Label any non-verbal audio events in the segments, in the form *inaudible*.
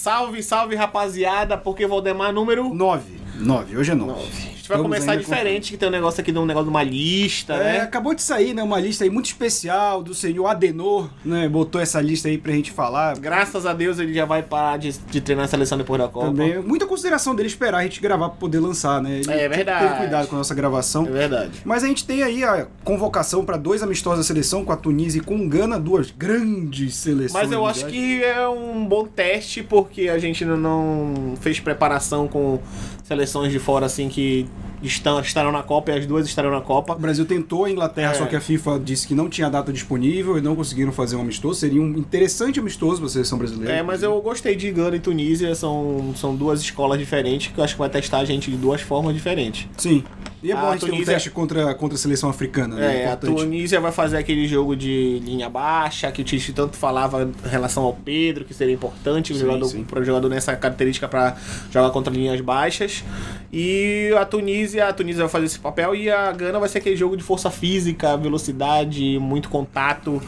Salve, salve, rapaziada, porque Valdemar número 9. 9, hoje é 9. 9. A gente vai começar diferente, que tem um negócio aqui de um negócio de uma lista, É, né? acabou de sair, né, uma lista aí muito especial do senhor Adenor, né, botou essa lista aí pra gente falar. Graças a Deus ele já vai parar de, de treinar a seleção depois da Copa. Também, muita consideração dele esperar a gente gravar pra poder lançar, né? Ele É tem que verdade. ter cuidado com a nossa gravação. É verdade. Mas a gente tem aí a convocação para dois amistosos da seleção com a Tunísia e com o Gana, duas grandes seleções. Mas eu acho que é um bom teste, porque a gente não fez preparação com seleções de fora, assim, que estão, estarão na Copa e as duas estarão na Copa. O Brasil tentou a Inglaterra, É. só que a FIFA disse que não tinha data disponível e não conseguiram fazer um amistoso. Seria um interessante amistoso para a seleção brasileira. É, mas eu gostei de Gana e Tunísia, são, são duas escolas diferentes que eu acho que vai testar a gente de duas formas diferentes. Sim. E é bom A a gente ter um Tunísia- teste contra, contra a seleção africana, né? É, a Importante. Tunísia vai fazer aquele jogo de linha baixa, que o Tite tanto falava em relação ao Pedro, que seria importante o Sim, jogador, sim. para o jogador nessa característica para jogar contra linhas baixas. E a Tunísia, a Tunísia vai fazer esse papel e a Gana vai ser aquele jogo de força física, velocidade, muito contato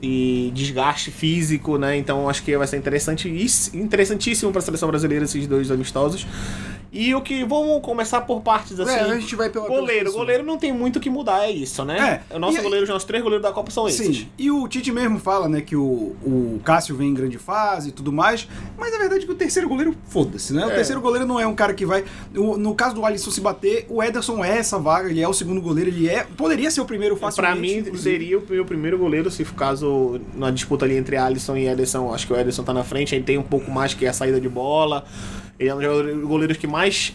e desgaste físico, né? Então acho que vai ser interessante, interessantíssimo para a seleção brasileira esses dois amistosos. E o que vamos começar por partes assim. É, a gente vai pela Goleiro, goleiro não tem muito o que mudar, é isso, né? É, O nosso e- goleiro, os nossos três goleiros da Copa são esses. Sim, e o Tite mesmo fala, né, que o, o Cássio vem em grande fase e tudo mais, mas a verdade é que o terceiro goleiro, foda-se, né? O É. terceiro goleiro não é um cara que vai. o- no caso do Alisson se bater, o Ederson é essa vaga, ele é o segundo goleiro, ele é. Poderia ser o primeiro facilmente. Pra mim, inclusive. seria o meu primeiro goleiro, se for caso na disputa ali entre Alisson e Ederson, acho que o Ederson tá na frente, aí tem um pouco mais que a saída de bola. Ele é um dos goleiros que mais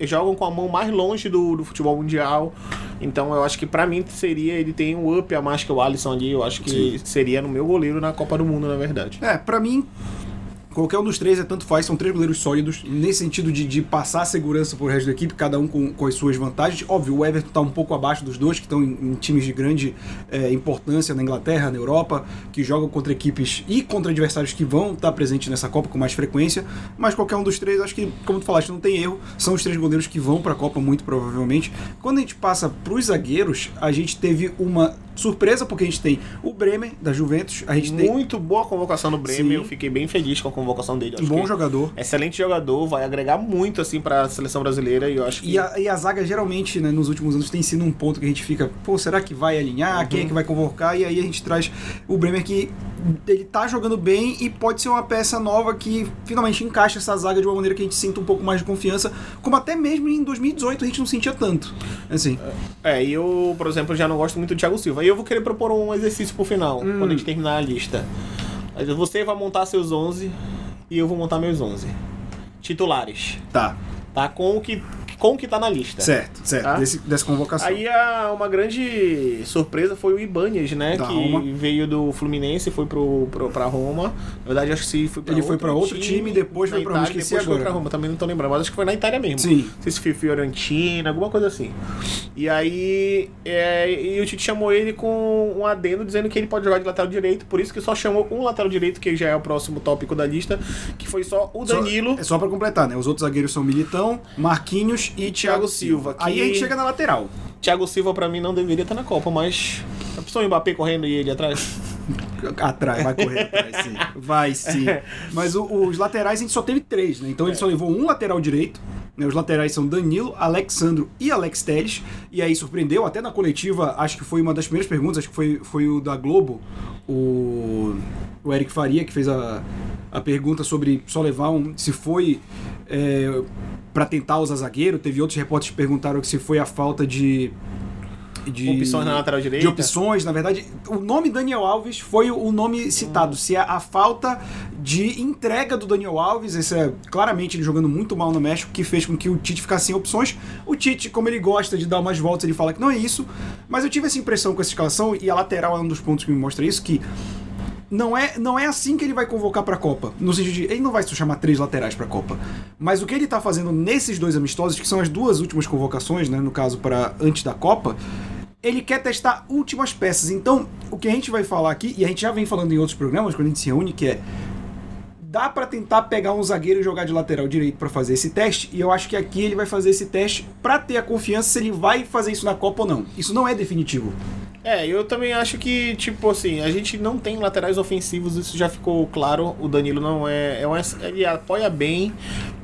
jogam com a mão mais longe do, do futebol mundial. Então eu acho que pra mim seria, ele tem um up a mais que o Alisson ali, eu acho que Sim. seria no meu goleiro na Copa do Mundo, na verdade. É, pra mim, qualquer um dos três é tanto faz, são três goleiros sólidos, nesse sentido de, de passar segurança pro resto da equipe, cada um com, com as suas vantagens. Óbvio, o Everton tá um pouco abaixo dos dois, que estão em, em times de grande é, importância na Inglaterra, na Europa, que jogam contra equipes e contra adversários que vão estar presentes nessa Copa com mais frequência. Mas qualquer um dos três, acho que, como tu falaste, não tem erro. São os três goleiros que vão pra Copa, muito provavelmente. Quando a gente passa pros zagueiros, a gente teve uma surpresa, porque a gente tem o Bremer, da Juventus, a gente tem Muito boa convocação no Bremer, Sim. eu fiquei bem feliz com a convocação dele. Acho bom jogador. Excelente jogador, vai agregar muito assim para a seleção brasileira e eu acho que E a, e a zaga geralmente, né, nos últimos anos, tem sido um ponto que a gente fica, pô, será que vai alinhar? Quem é que vai convocar? E aí a gente traz o Bremer que ele tá jogando bem e pode ser uma peça nova que finalmente encaixa essa zaga de uma maneira que a gente sinta um pouco mais de confiança, como até mesmo em 2018 a gente não sentia tanto. Assim. É, e eu, por exemplo, já não gosto muito do Thiago Silva. E eu vou querer propor um exercício pro final, Hum. quando a gente terminar a lista. Você vai montar seus 11 e eu vou montar meus 11. Titulares, Tá. tá? Com o que, com o que tá na lista. Certo, certo. Tá? Desse, dessa convocação. Aí a, uma grande surpresa foi o Ibanez, né? Da que Roma. veio do Fluminense e foi pro, pro, pra Roma. Na verdade, acho que se foi pra Ele foi pra outro time, depois na foi pra Roma, Itália, esqueci depois foi agora. pra Roma, também não tô lembrando, mas acho que foi na Itália mesmo. Sim. Não sei se foi Fiorentina, alguma coisa assim. E aí, é, e o Tite chamou ele com um adendo dizendo que ele pode jogar de lateral direito, por isso que só chamou um lateral direito, que já é o próximo tópico da lista, que foi só o Só- Danilo. é só pra completar, né? Os outros zagueiros são Militão, Marquinhos e Thiago Silva. que- Aí a gente chega na lateral. Thiago Silva, pra mim, não deveria estar na Copa, mas. A pessoa Mbappé correndo e ele atrás. *laughs* Atrás, vai correr atrás, sim. Vai sim. *laughs* Mas o- os laterais a gente só teve três, né? Então ele só levou um lateral direito. né? Os laterais são Danilo, Alexandro e Alex Telles. E aí surpreendeu, até na coletiva, acho que foi uma das primeiras perguntas, acho que foi, foi o da Globo, o, o Eric Faria, que fez a, a pergunta sobre só levar um. Se foi. É, para tentar usar zagueiro, teve outros repórteres que perguntaram que se foi a falta de. de Opções na lateral direita. De opções, na verdade, o nome Daniel Alves foi o nome citado. Se é a falta de entrega do Daniel Alves, esse é claramente ele jogando muito mal no México, que fez com que o Tite ficasse sem opções. O Tite, como ele gosta de dar umas voltas, ele fala que não é isso. Mas eu tive essa impressão com essa escalação, e a lateral é um dos pontos que me mostra isso, que não é, não é assim que ele vai convocar pra Copa. No sentido de, ele não vai chamar três laterais pra Copa. Mas o que ele tá fazendo nesses dois amistosos, que são as duas últimas convocações, né, no caso para antes da Copa, ele quer testar últimas peças. Então, o que a gente vai falar aqui, e a gente já vem falando em outros programas, quando a gente se reúne, que é dá pra tentar pegar um zagueiro e jogar de lateral direito pra fazer esse teste, e eu acho que aqui ele vai fazer esse teste pra ter a confiança se ele vai fazer isso na Copa ou não. Isso não é definitivo. É, eu também acho que, tipo assim, a gente não tem laterais ofensivos, isso já ficou claro. O Danilo não é. é um, ele apoia bem,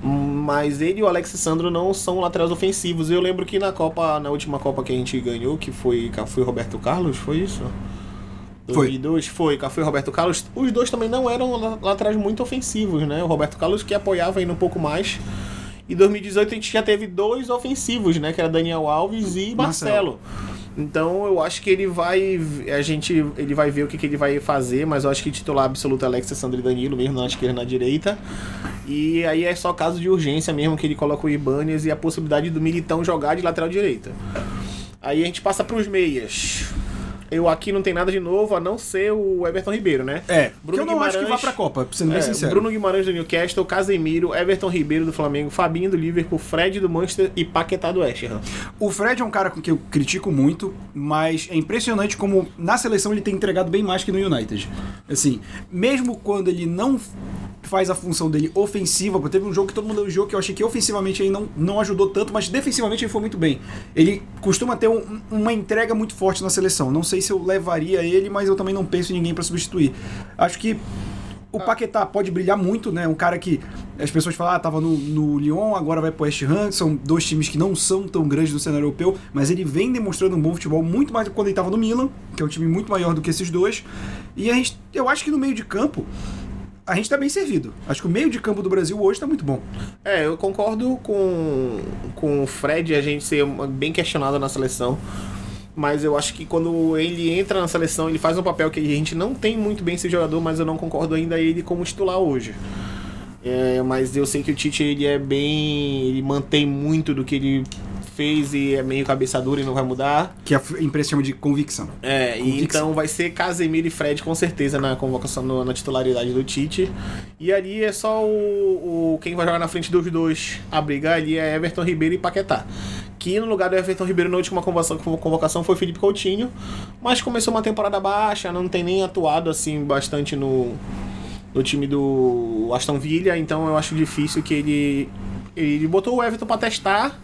mas ele e o Alex Sandro não são laterais ofensivos. Eu lembro que na Copa, na última Copa que a gente ganhou, que foi, foi Roberto Carlos, foi isso? Foi. 2002, foi, Café e Roberto Carlos. Os dois também não eram laterais muito ofensivos, né? O Roberto Carlos que apoiava ainda um pouco mais. Em 2018 a gente já teve dois ofensivos, né? Que era Daniel Alves e Marcelo. Marcelo. Então eu acho que ele vai. A gente. Ele vai ver o que, que ele vai fazer, mas eu acho que titular absoluto é Alex, Sandro e Danilo, mesmo na esquerda e na direita. E aí é só caso de urgência mesmo que ele coloca o Ibanez e a possibilidade do Militão jogar de lateral direita. Aí a gente passa para os meias. Eu aqui não tem nada de novo, a não ser o Everton Ribeiro, né? É, Bruno Bruno eu não acho que vá Guimarães- pra Copa, sendo bem É, sincero. Bruno Guimarães do Newcastle, Casemiro, Everton Ribeiro do Flamengo, Fabinho do Liverpool, Fred do Manchester e Paquetá do West Ham. O Fred é um cara com que eu critico muito, mas é impressionante como na seleção ele tem entregado bem mais que no United. Assim, mesmo quando ele não faz a função dele ofensiva, porque teve um jogo que todo mundo elogiou que eu achei que ofensivamente ele não, não ajudou tanto, mas defensivamente ele foi muito bem. Ele costuma ter um- uma entrega muito forte na seleção. Não sei se eu levaria ele, mas eu também não penso em ninguém pra substituir. Acho que o Paquetá pode brilhar muito, né? Um cara que as pessoas falam, ah, tava no, no Lyon, agora vai pro West Ham, são dois times que não são tão grandes no cenário europeu, mas ele vem demonstrando um bom futebol muito mais do que quando ele tava no Milan, que é um time muito maior do que esses dois. E a gente, eu acho que no meio de campo a gente tá bem servido. Acho que o meio de campo do Brasil hoje tá muito bom. É, eu concordo com, com o Fred a gente ser bem questionado na seleção. Mas eu acho que quando ele entra na seleção, ele faz um papel que a gente não tem muito bem esse jogador, mas eu não concordo ainda ele como titular hoje. É, mas eu sei que o Tite ele é bem. ele mantém muito do que ele fez e é meio cabeça dura e não vai mudar. Que a imprensa chama de convicção. É, Convicção. então vai ser Casemiro e Fred com certeza na convocação, no- na titularidade do Tite. E ali é só o, o- quem vai jogar na frente dos dois a brigar ali é Everton Ribeiro e Paquetá. Que no lugar do Everton Ribeiro na última convocação, foi Felipe Coutinho, mas começou uma temporada baixa, não tem nem atuado assim bastante no, no time do Aston Villa, então eu acho difícil que ele ele botou o Everton pra testar.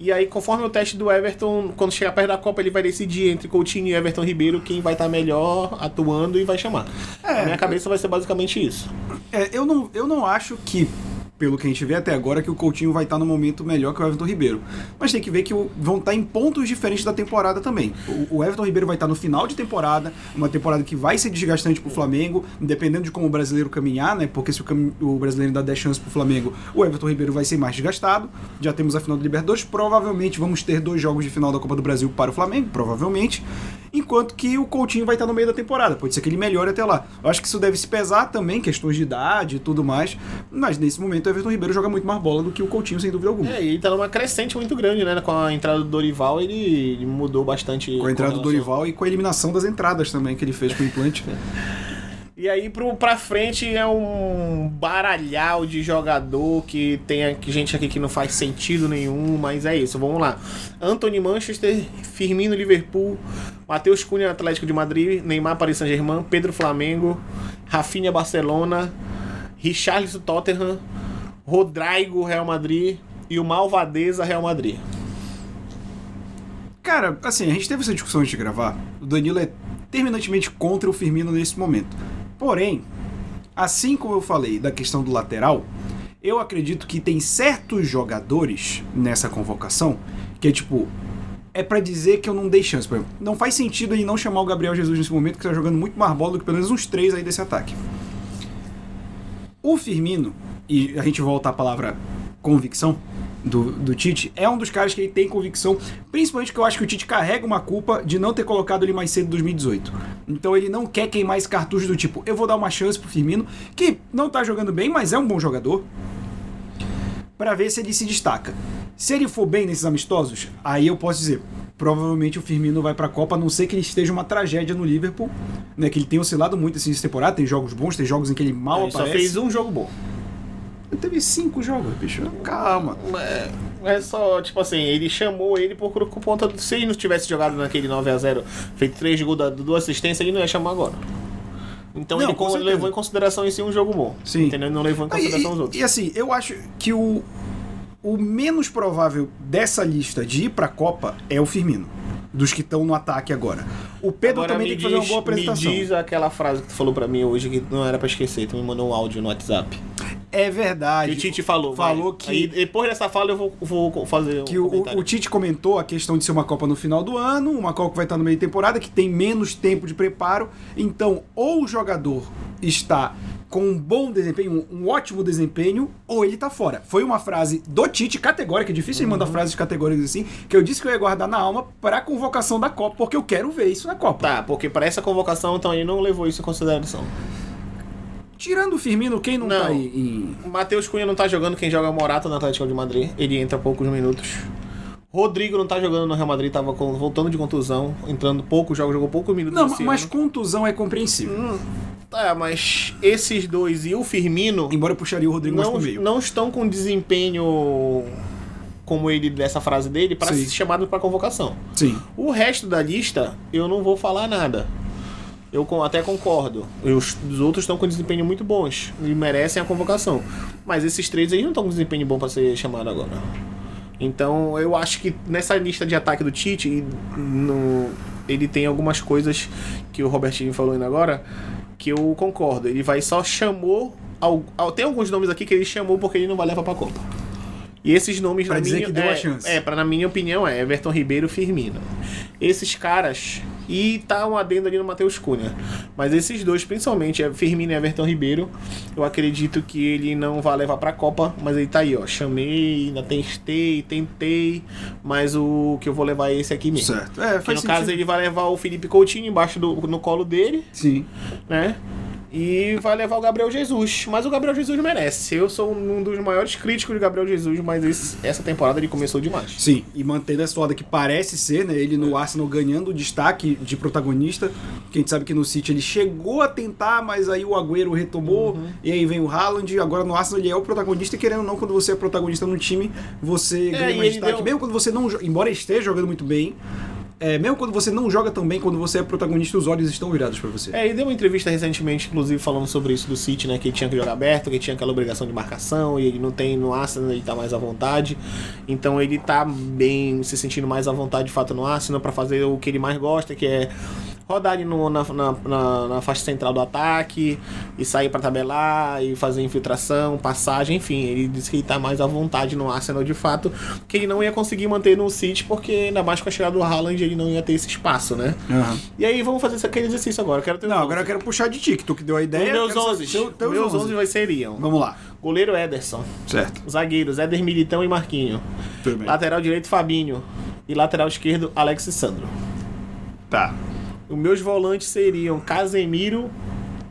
E aí, conforme o teste do Everton, quando chegar perto da Copa, ele vai decidir entre Coutinho e Everton Ribeiro quem vai estar melhor atuando e vai chamar. É. Na minha cabeça vai ser basicamente isso. É, eu não, eu não acho que, pelo que a gente vê até agora, que o Coutinho vai estar no momento melhor que o Everton Ribeiro. Mas tem que ver que o- vão estar em pontos diferentes da temporada também. O, o Everton Ribeiro vai estar no final de temporada, uma temporada que vai ser desgastante pro Flamengo, dependendo de como o brasileiro caminhar, né? Porque se o, cami- o brasileiro dá 10 chances pro Flamengo, o Everton Ribeiro vai ser mais desgastado. Já temos a final do Libertadores, provavelmente vamos ter dois jogos de final da Copa do Brasil para o Flamengo, provavelmente. Enquanto que o Coutinho vai estar no meio da temporada. Pode ser que ele melhore até lá. Eu acho que isso deve se pesar também, questões de idade e tudo mais. Mas nesse momento o Everton Ribeiro joga muito mais bola do que o Coutinho, sem dúvida alguma. É, e ele tá numa crescente muito grande, né? Com a entrada do Dorival, ele, ele mudou bastante. Com a entrada do Dorival e com a eliminação das entradas também que ele fez com o implante. *laughs* E aí pro, pra frente é um baralhau de jogador que tem aqui, gente aqui que não faz sentido nenhum, mas é isso, vamos lá. Anthony Manchester, Firmino Liverpool, Matheus Cunha Atlético de Madrid, Neymar Paris Saint-Germain, Pedro Flamengo, Rafinha Barcelona, Richarlison Tottenham, Rodrigo Real Madrid e o Malvadeza Real Madrid. Cara, assim, a gente teve essa discussão antes de gravar. O Danilo é terminantemente contra o Firmino nesse momento. Porém, assim como eu falei da questão do lateral, eu acredito que tem certos jogadores nessa convocação que é tipo. É pra dizer que eu não dei chance. Por exemplo, não faz sentido ele não chamar o Gabriel Jesus nesse momento, que tá jogando muito mais bola do que pelo menos uns três aí desse ataque. O Firmino, e a gente volta à palavra convicção do, do Tite, é um dos caras que ele tem convicção, principalmente que eu acho que o Tite carrega uma culpa de não ter colocado ele mais cedo em 2018. Então ele não quer queimar esse cartucho do tipo, eu vou dar uma chance pro Firmino, que não tá jogando bem, mas é um bom jogador, Pra ver se ele se destaca. Se ele for bem nesses amistosos, aí eu posso dizer, provavelmente o Firmino vai pra Copa, a não ser que ele esteja uma tragédia no Liverpool, né, que ele tem oscilado muito assim nessa temporada, tem jogos bons, tem jogos em que ele mal Ele só aparece. fez um jogo bom. Ele teve cinco jogos, bicho. Calma. É, é só, tipo assim, ele chamou ele por, por conta do. Se ele não tivesse jogado naquele 9x0, feito 3 gols, da- duas assistências, ele não ia chamar agora. Então Não, ele levou em consideração em si um jogo bom. Sim. Entendeu? Não levou em Ah, E, consideração os outros. e assim, eu acho que o, o menos provável dessa lista de ir pra Copa é o Firmino. dos que estão no ataque agora. O Pedro Agora também tem que fazer uma diz- boa apresentação. Me diz aquela frase que tu falou pra mim hoje que não era pra esquecer. Tu me mandou um áudio no WhatsApp. É verdade. E o Tite falou. Falou vai. que- Aí, depois dessa fala eu vou, vou fazer que um o, comentário. o Tite comentou a questão de ser uma Copa no final do ano, uma Copa que vai estar no meio de temporada, que tem menos tempo de preparo. Então, ou o jogador está com um bom desempenho, um, ótimo desempenho, ou ele tá fora. Foi uma frase do Tite categórica, é difícil ele mandar Uhum. frases categóricas assim, que eu disse que eu ia guardar na alma pra convocação da Copa, porque eu quero ver isso na Copa. Tá, porque para essa convocação, então ele não levou isso em consideração. Tirando o Firmino, quem não, Não. tá aí Matheus Cunha não tá jogando, quem joga é o Morata no Atlético de Madrid. Ele entra poucos minutos. Rodrigo não tá jogando no Real Madrid, tava voltando de contusão, entrando pouco jogos, jogou poucos minutos. Não, mas ano. contusão é compreensível. Tá, mas esses dois e o Firmino Embora eu puxaria o Rodrigo mais não, pro meio. não estão com desempenho como ele dessa frase dele para ser chamado para convocação. Sim. O resto da lista, eu não vou falar nada. Eu até concordo. E Os, os outros estão com desempenho muito bons e merecem a convocação. Mas esses três aí não estão com desempenho bom para ser chamado agora. Então eu acho que nessa lista de ataque do Tite, no- ele tem algumas coisas que o Robertinho falou ainda agora que eu concordo. Ele vai só chamou. tem alguns nomes aqui que ele chamou porque ele não vai levar pra Copa. E esses nomes, Pra na dizer minha, que deu é, a chance. É, pra, na minha opinião, é Everton Ribeiro Firmino. Esses caras. E tá um adendo ali no Matheus Cunha. Mas esses dois, principalmente, é Firmino e Everton Ribeiro, eu acredito que ele não vai levar pra Copa, mas ele tá aí, ó. Chamei, ainda testei, tentei, mas o que eu vou levar é esse aqui mesmo. Certo. É, Que faz no caso sentido. ele vai levar o Felipe Coutinho embaixo do no colo dele, Sim. né? E vai levar o Gabriel Jesus. Mas o Gabriel Jesus merece. Eu sou um dos maiores críticos de Gabriel Jesus, mas esse- essa temporada ele começou demais. Sim, e mantendo essa toada que parece ser, né? Ele no Arsenal ganhando destaque de protagonista. Que a gente sabe que no City ele chegou a tentar, mas aí o Agüero retomou. Uhum. E aí vem o Haaland. Agora no Arsenal ele é o protagonista. E querendo ou não, quando você é protagonista no time, você ganha É, e mais destaque. deu- Mesmo quando você não. Embora esteja jogando muito bem. É, mesmo quando você não joga tão bem, quando você é protagonista, os olhos estão virados pra você. É, ele deu uma entrevista recentemente, inclusive, falando sobre isso do City, né? Que ele tinha que jogar aberto, que tinha aquela obrigação de marcação, e ele não tem no Arsenal, ele tá mais à vontade. Então ele tá bem se sentindo mais à vontade de fato no Arsenal pra fazer o que ele mais gosta, que é rodar ali no- na, na, na- na faixa central do ataque e sair pra tabelar e fazer infiltração, passagem, enfim. Ele disse que ele tá mais à vontade no Arsenal de fato, que ele não ia conseguir manter no City, porque ainda mais com a chegada do Haaland ele não ia ter esse espaço, né? Aham. E aí vamos fazer aquele exercício agora. Eu quero ter Não, agora eu quero puxar de ti, que tu que deu a ideia. os meus quero saber 11. teu- teus meus 11. 11 vai seriam. Vamos lá. Goleiro Ederson. Certo. Zagueiros Éder Militão e Marquinho. Tudo bem. Lateral direito Fabinho. E lateral esquerdo Alex Sandro. Tá. Os meus volantes seriam Casemiro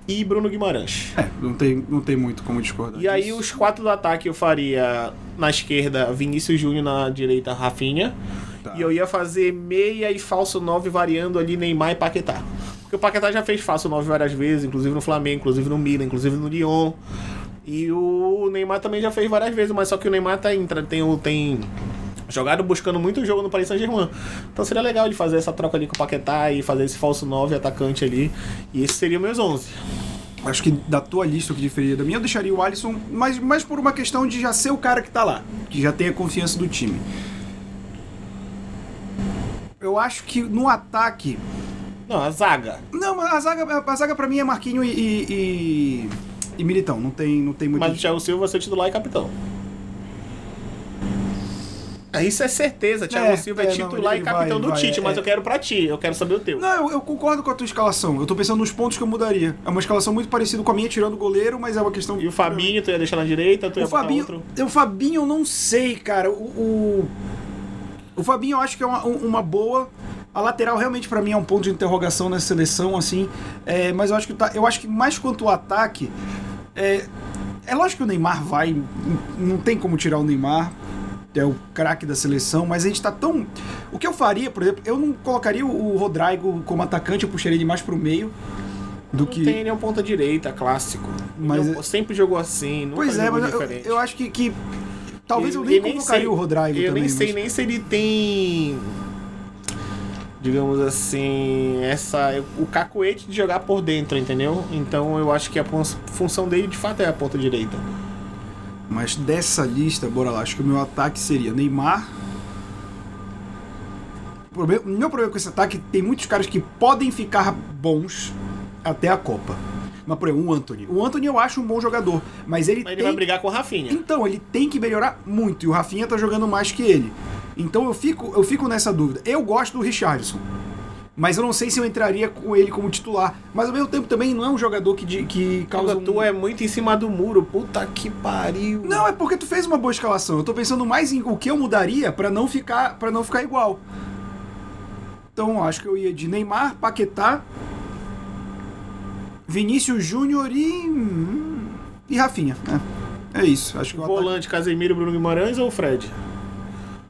e Bruno Guimarães. É, não tem, não tem muito como discordar. E aí disso. os quatro do ataque eu faria na esquerda Vinícius Júnior, na direita Rafinha. Tá. E eu ia fazer meia e falso 9 variando ali Neymar e Paquetá. Porque o Paquetá já fez falso 9 várias vezes, inclusive no Flamengo, inclusive no Milan, inclusive no Lyon. E o Neymar também já fez várias vezes, mas só que o Neymar tá, entra- tem, o- tem jogado buscando muito jogo no Paris Saint-Germain. Então seria legal ele fazer essa troca ali com o Paquetá e fazer esse falso 9 atacante ali. E esses seriam meus 11. Acho que da tua lista, o que diferiria da minha, eu deixaria o Alisson, mas, mas por uma questão de já ser o cara que tá lá, que já tem a confiança do time. Eu acho que no ataque. Não, a zaga. Não, a zaga, a zaga pra mim é Marquinho e, e, e- e Militão. Não tem, não tem muito. Mas o Thiago Silva vai ser titular e capitão. Ah, Isso é certeza, Thiago É, Silva é, é, não, titular ele e capitão vai- do Tite, mas é. eu quero pra ti, eu quero saber o teu. Não, eu, eu concordo com a tua escalação. Eu tô pensando nos pontos que eu mudaria. É uma escalação muito parecida com a minha, tirando o goleiro, mas é uma questão. E o Fabinho, tu ia deixar na direita, tu ia O Fabinho, outro. o Fabinho eu não sei, cara. O, o, o Fabinho eu acho que é uma, um- uma boa. A lateral realmente pra mim é um ponto de interrogação nessa seleção, assim. É, mas eu acho que tá, eu acho que mais quanto o ataque, é, é lógico que o Neymar vai, não tem como tirar o Neymar. É o craque da seleção, mas a gente tá tão. O que eu faria, por exemplo, eu não colocaria o Rodrigo como atacante, eu puxaria ele mais pro meio do Não que. tem, ele é um ponta direita, clássico. Mas é- sempre jogou assim, Pois é, mas eu, eu acho que, que talvez eu nem convocaria sei- o Rodrigo Eu também. nem sei mas- nem se ele tem. Digamos assim, essa. O cacoete de jogar por dentro, entendeu? Então eu acho que a fun- função dele de fato é a ponta direita. Mas dessa lista, bora lá, acho que o meu ataque seria Neymar. o meu problema com esse ataque tem muitos caras que podem ficar bons até a Copa. Mas, por exemplo, o Anthony. O Anthony eu acho um bom jogador, mas ele Mas ele tem vai brigar com o Rafinha. então, ele tem que melhorar muito. E o Rafinha tá jogando mais que ele. Então eu fico, eu fico nessa dúvida. Eu gosto do Richardson. Mas eu não sei se eu entraria com ele como titular. Mas ao mesmo tempo também não é um jogador que, de- que causa. Um... tu é muito em cima do muro. Puta que pariu. Não, é porque tu fez uma boa escalação. Eu tô pensando mais em o que eu mudaria pra não ficar para não ficar igual. Então acho que eu ia de Neymar, Paquetá, Vinícius Júnior e hum, e Rafinha. É, é isso. Acho que o ataque- Volante, Casemiro, Bruno Guimarães ou Fred?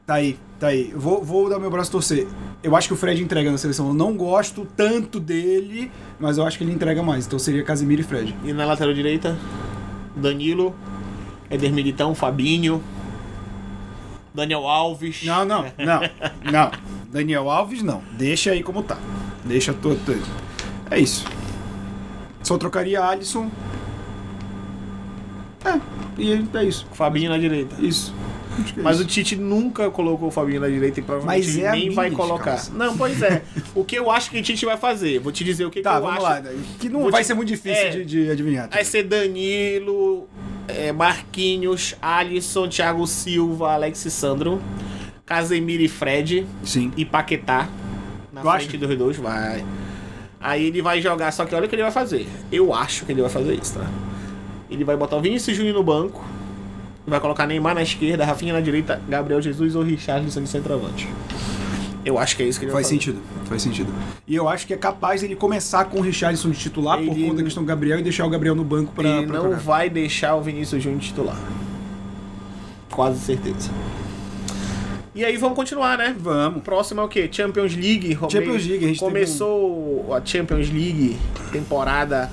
Tá aí, tá aí. Vou, vou dar meu braço torcer. Eu acho que o Fred entrega na seleção. Eu não gosto tanto dele, mas eu acho que ele entrega mais. Então seria Casemiro e Fred. E na lateral direita, Danilo, Eder Militão, Fabinho, Daniel Alves. Não, não, *laughs* não, não. Daniel Alves, não. Deixa aí como tá. Deixa todo. todo. É isso. Só trocaria Alisson. É, e é isso. Fabinho na direita. Isso. Que é Mas o Tite nunca colocou o Fabinho na direita e provavelmente Mas é nem vai colocar. escalação. Não, pois é. o que eu acho que o Tite vai fazer? Vou te dizer o que, que Tá, eu vamos acho. lá. Que não Vou vai te- ser muito difícil É. de, de adivinhar. Vai ser Danilo, é, Marquinhos, Alisson, Thiago Silva, Alex Sandro, Casemiro e Fred Sim. e Paquetá na Tu frente acha? dos dois, vai. Aí ele vai jogar, só que olha o que ele vai fazer. Eu acho que ele vai fazer isso, tá? Ele vai botar o Vinícius Júnior no banco, vai colocar Neymar na esquerda, Rafinha na direita, Gabriel Jesus ou Richarlison de centroavante. Eu acho que é isso que ele Faz vai sentido, faz sentido. E eu acho que é capaz ele começar com o Richarlison de titular por Ele- conta da questão do Gabriel e deixar o Gabriel no banco pra, Ele pra não jogar. vai deixar o Vinícius Júnior titular. Quase certeza. E aí vamos continuar, né? Vamos. Próximo é o quê? Champions League. Champions League, a gente Começou a Champions League temporada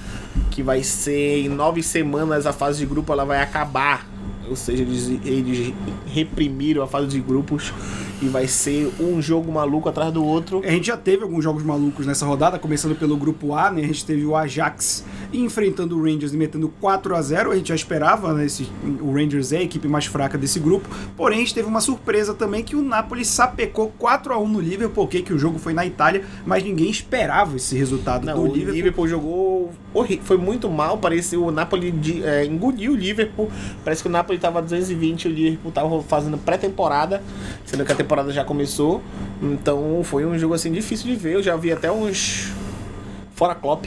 que vai ser em nove semanas a fase de grupo ela vai acabar. Ou seja, eles, eles reprimiram a fase de grupos e vai ser um jogo maluco atrás do outro. A gente já teve alguns jogos malucos nessa rodada, começando pelo grupo A, né? A gente teve o Ajax enfrentando o Rangers e metendo 4 a 0 A gente já esperava, né? Esse, o Rangers é a equipe mais fraca desse grupo. Porém, a gente teve uma surpresa também que o Napoli sapecou 4 a 1 no Liverpool? Que o jogo foi na Itália, mas ninguém esperava esse resultado Não, do o Liverpool. Liverpool. jogou horri- foi muito mal, pareceu o Napoli de, é, engoliu o Liverpool. Parece que o Napoli tava 220, o Liverpool tava fazendo pré-temporada, sendo que a temporada já começou. Então foi um jogo assim difícil de ver. Eu já vi até uns fora Klopp.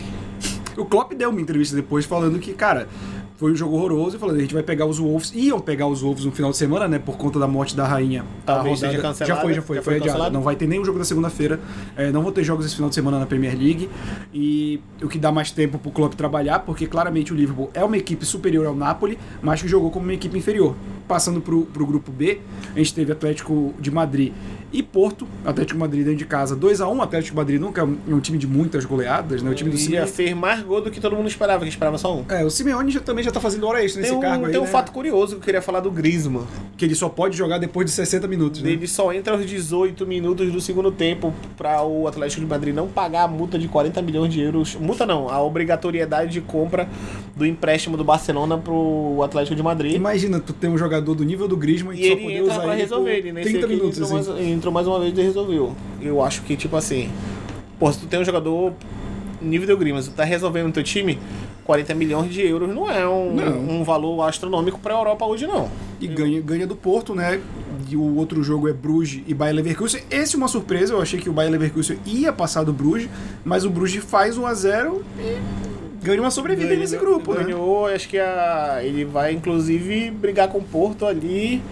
O Klopp deu uma entrevista depois falando que, cara, foi um jogo horroroso e falando, a gente vai pegar os Wolves, iam pegar os Wolves no final de semana, né, por conta da morte da rainha. Talvez seja cancelada, Já foi, já foi, já foi, foi adiado. cancelado? Não vai ter nenhum jogo na segunda-feira, é, não vou ter jogos esse final de semana na Premier League e o que dá mais tempo pro Klopp trabalhar, porque claramente o Liverpool é uma equipe superior ao Napoli, mas que jogou como uma equipe inferior. Passando pro, pro grupo B, a gente teve Atlético de Madrid e Porto, Atlético Madrid dentro de casa 2 a 1 Atlético Madrid nunca é um, é um time de muitas goleadas, né, o time do Simeone. fez mais gol do que todo mundo esperava, que esperava só um. É, o Simeone já, também já tá fazendo hora extra Tem nesse um, cargo aí, tem um né? fato curioso que eu queria falar do Griezmann. Que ele só pode jogar depois de 60 minutos, né? Ele só entra aos 18 minutos do segundo tempo para o Atlético de Madrid não pagar a multa de 40 milhões de euros. Multa não, a obrigatoriedade de compra do empréstimo do Barcelona pro Atlético de Madrid. Imagina tu ter um jogador do nível do Griezmann E e só ele poder entra usar pra ele resolver, ele nem 30 sei que ele minutos, assim. Entrou mais uma vez e resolveu. Eu acho que, tipo assim, pô, se tu tem um jogador nível do Griezmann, tu tá resolvendo no teu time, 40 milhões de euros não é um, Não. um valor astronômico pra Europa hoje, não. E ganha, ganha do Porto, né? E o outro jogo é Bruges e Bayer Leverkusen. Esse é uma surpresa, eu achei que o Bayer Leverkusen ia passar do Bruges, mas o Bruges faz 1 a 0 e ganha uma sobrevida Ganhou- nesse grupo, né? ganhou, acho que a, ele vai inclusive brigar com o Porto ali,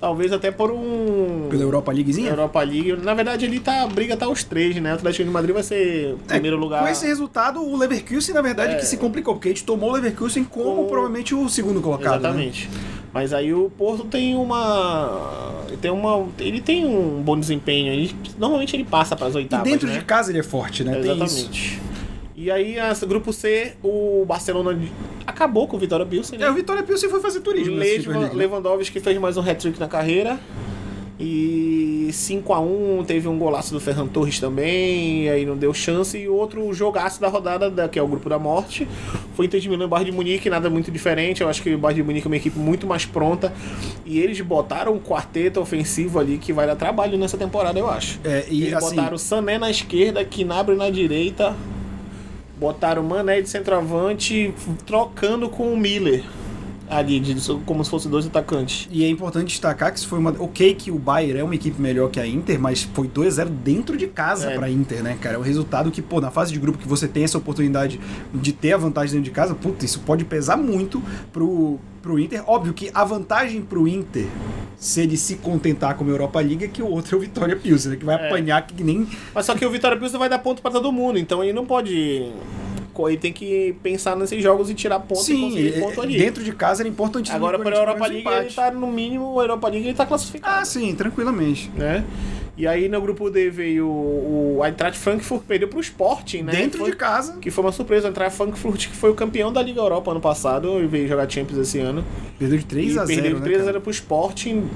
talvez até por um Pela Europa Leaguezinha. Europa League. Na verdade, ali tá a briga tá os três, né? O Atlético de Madrid vai ser o É, primeiro lugar. Com esse resultado, o Leverkusen, na verdade, É. que se complicou, porque a gente tomou o Leverkusen como Com- provavelmente o segundo colocado. né? Exatamente. Mas aí o Porto tem uma tem uma ele tem um bom desempenho, ele, normalmente ele passa para as E oitavas, dentro né? de casa ele é forte, né? Exatamente. E aí, esse grupo C, o Barcelona acabou com o Vitória Pilsen, né? É, o Vitória Pilsen foi fazer turismo League, né? Lewandowski fez mais um hat-trick na carreira. E 5 a 1 teve um golaço do Ferran Torres também, e aí não deu chance. E outro jogaço da rodada, da, que é o grupo da morte, foi Inter de Milão e Bayern de Munique, nada muito diferente. Eu acho que o Bayern de Munique é uma equipe muito mais pronta. E eles botaram um quarteto ofensivo ali que vai dar trabalho nessa temporada, eu acho. É, e Eles assim, botaram o Sané na esquerda, Kinabre na direita, botaram o Mané de centroavante, trocando com o Miller ali, de- como se fossem dois atacantes. E é importante destacar que isso foi uma. Ok, que o Bayern é uma equipe melhor que a Inter, mas foi 2 a 0 dentro de casa É. pra Inter, né, cara? É um resultado que, pô, na fase de grupo que você tem essa oportunidade de ter a vantagem dentro de casa, puta, isso pode pesar muito pro, pro Inter. Óbvio que a vantagem pro Inter, se ele se contentar com a Europa League, é que o outro é o Vitória Pilsen, né? Que vai É. apanhar que nem. Mas só que o Vitória Pilsen vai dar ponto pra todo mundo, então ele não pode. Ele tem que pensar nesses jogos e tirar ponto e Sim, conseguir é- ponto ali. dentro de casa era importantíssimo. Agora para a a Europa League os ele empates. tá no mínimo, a Europa League ele tá classificado. Ah, sim, tranquilamente. né? E aí no grupo D veio o, o Eintracht Frankfurt, perdeu pro Sporting, né? Dentro Foi- de casa, Que foi uma surpresa, o Eintracht Frankfurt que foi o campeão da Liga Europa ano passado e veio jogar Champions esse ano. perdeu de 3 e a 0 perdeu de né, 3 a cara? 0 pro Sporting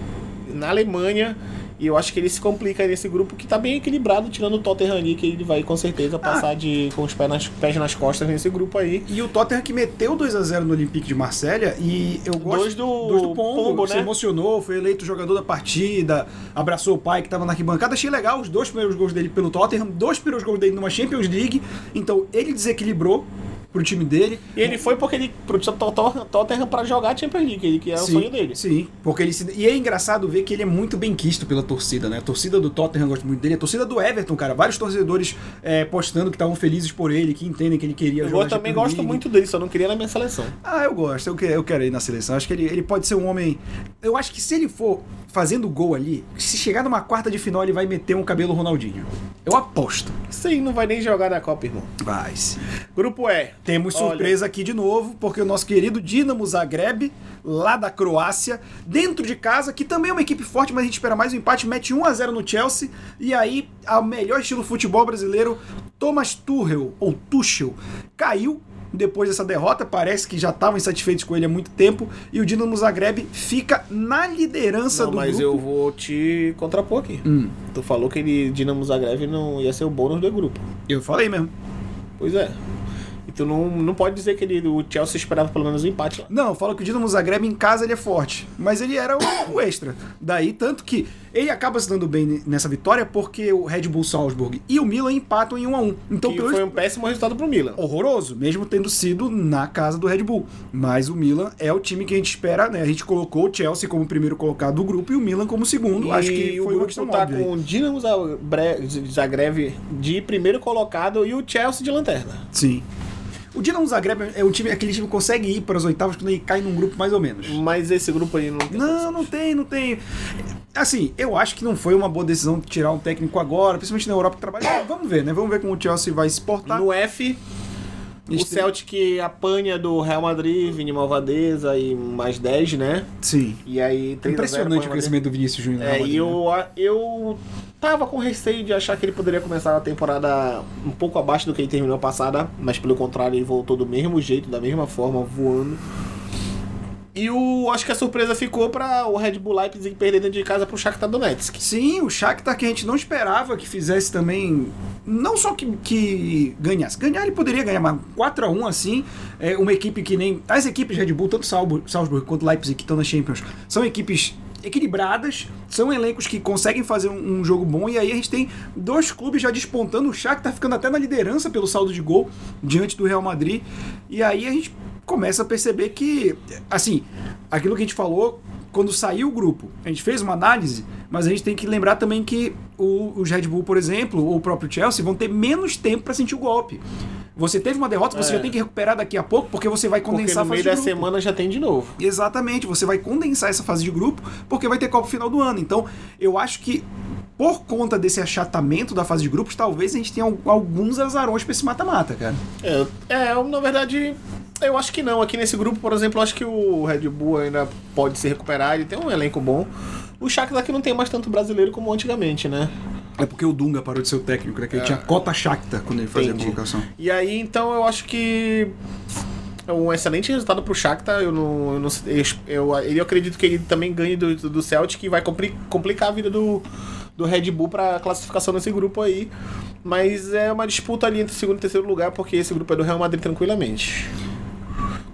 na Alemanha. E eu acho que ele se complica aí nesse grupo que tá bem equilibrado, tirando o Tottenham ali, que ele vai com certeza Ah. passar de, com os pés nas, pés nas costas nesse grupo aí. E o Tottenham que meteu 2 a 0 no Olympique de Marselha e eu gosto Dois do- dois do Pombo, Pombo, se né? emocionou, foi eleito jogador da partida, abraçou o pai que tava na arquibancada, achei legal os dois primeiros gols dele pelo Tottenham, dois primeiros gols dele numa Champions League, então ele desequilibrou pro time dele. E ele foi porque ele pro Tot- Tottenham pra jogar a Champions League, ele que é o Sim, sonho dele. Sim, porque ele se... E é engraçado ver que ele é muito bem quisto pela torcida, né? A torcida do Tottenham gosta muito dele, a torcida do Everton, cara. Vários torcedores é, postando que estavam felizes por ele, que entendem que ele queria Eu jogar também Champions gosto League. muito dele, só não queria na minha seleção. Ah, eu gosto, eu quero, eu quero ir na seleção. Acho que ele, ele pode ser um homem. Eu acho que se ele for fazendo gol ali, se chegar numa quarta de final, ele vai meter um cabelo Ronaldinho. Eu aposto. Aí não vai nem jogar na Copa, irmão. Vai sim. Grupo E. Temos Olha, surpresa aqui de novo, porque o nosso querido Dinamo Zagreb, lá da Croácia, dentro de casa, que também é uma equipe forte, mas a gente espera mais um empate, mete 1 a 0 no Chelsea, e aí, ao melhor estilo futebol brasileiro, Thomas Tuchel, ou Tuchel, caiu depois dessa derrota, parece que já estavam insatisfeitos com ele há muito tempo, e o Dinamo Zagreb fica na liderança Não, do mas grupo. eu vou te contrapor aqui. Hum, Tu falou que ele, Dinamo Zagreb, não ia ser o bônus do grupo. eu falei mesmo. Pois é. Tu não, não pode dizer que ele, o Chelsea esperava pelo menos um empate lá. Não, fala que o Dinamo Zagreb em casa ele é forte, mas ele era o, *coughs* o extra. Daí, tanto que ele acaba se dando bem nessa vitória porque o Red Bull Salzburg e o Milan empatam em 1 a 1 Então, que foi um péssimo resultado pro Milan. horroroso, mesmo tendo sido na casa do Red Bull. Mas o Milan é o time que a gente espera, né? A gente colocou o Chelsea como primeiro colocado do grupo e o Milan como segundo. E Acho que o foi uma grupo tá óbvia. com o Dinamo Zagreb de primeiro colocado e o Chelsea de lanterna. Sim. O Dinamo Zagreb é um time, aquele time que consegue ir para as oitavas quando ele cai num grupo mais ou menos. Mas esse grupo aí não tem Não, não tem, não tem. Assim, eu acho que não foi uma boa decisão tirar um técnico agora, principalmente na Europa que trabalha. Vamos ver, né? Vamos ver como o Chelsea vai se portar. No F, o Celtic apanha do Real Madrid, Vini Malvadeza e mais 10, né? Sim. E aí 3 a 0 Impressionante o crescimento do Vinícius Júnior. É, e né? eu, eu tava com receio de achar que ele poderia começar a temporada um pouco abaixo do que ele terminou a passada, mas pelo contrário, ele voltou do mesmo jeito, da mesma forma, voando. E o, acho que a surpresa ficou para o Red Bull Leipzig perder dentro de casa pro Shakhtar Donetsk. Sim, o Shakhtar que a gente não esperava que fizesse também. Não só que, que ganhasse. Ganhar ele poderia ganhar, mas 4x1 assim. É uma equipe que nem. As equipes Red Bull, tanto Salzburg, Salzburg quanto Leipzig, que estão na Champions, são equipes equilibradas, são elencos que conseguem fazer um, um jogo bom. E aí a gente tem dois clubes já despontando. O Shakhtar ficando até na liderança pelo saldo de gol diante do Real Madrid. E aí a gente começa a perceber que, assim, aquilo que a gente falou quando saiu o grupo, a gente fez uma análise, mas a gente tem que lembrar também que o, os Red Bull, por exemplo, ou o próprio Chelsea, vão ter menos tempo para sentir o golpe. Você teve uma derrota, você É. já tem que recuperar daqui a pouco, porque você vai Porque condensar no a fase meio de da semana já tem de novo. Exatamente, você vai condensar essa fase de grupo, porque vai ter Copa final do ano. Então, eu acho que por conta desse achatamento da fase de grupos, talvez a gente tenha al- alguns azarões pra esse mata-mata, cara. É, é, eu, na verdade, eu acho que não. Aqui nesse grupo, por exemplo, eu acho que o Red Bull ainda pode se recuperar, ele tem um elenco bom. O Shakhtar aqui não tem mais tanto brasileiro como antigamente, né? É porque o Dunga parou de ser o técnico, né? Que ele É. tinha cota Shakhtar quando ele fazia a Entendi. convocação. E aí, então, eu acho que É um excelente resultado pro Shakhtar. Eu não, eu, não, eu, eu, acredito que ele também ganhe do, do Celtic e vai compli complicar a vida do, do Red Bull pra classificação nesse grupo aí. Mas é uma disputa ali entre segundo e terceiro lugar, porque esse grupo é do Real Madrid tranquilamente.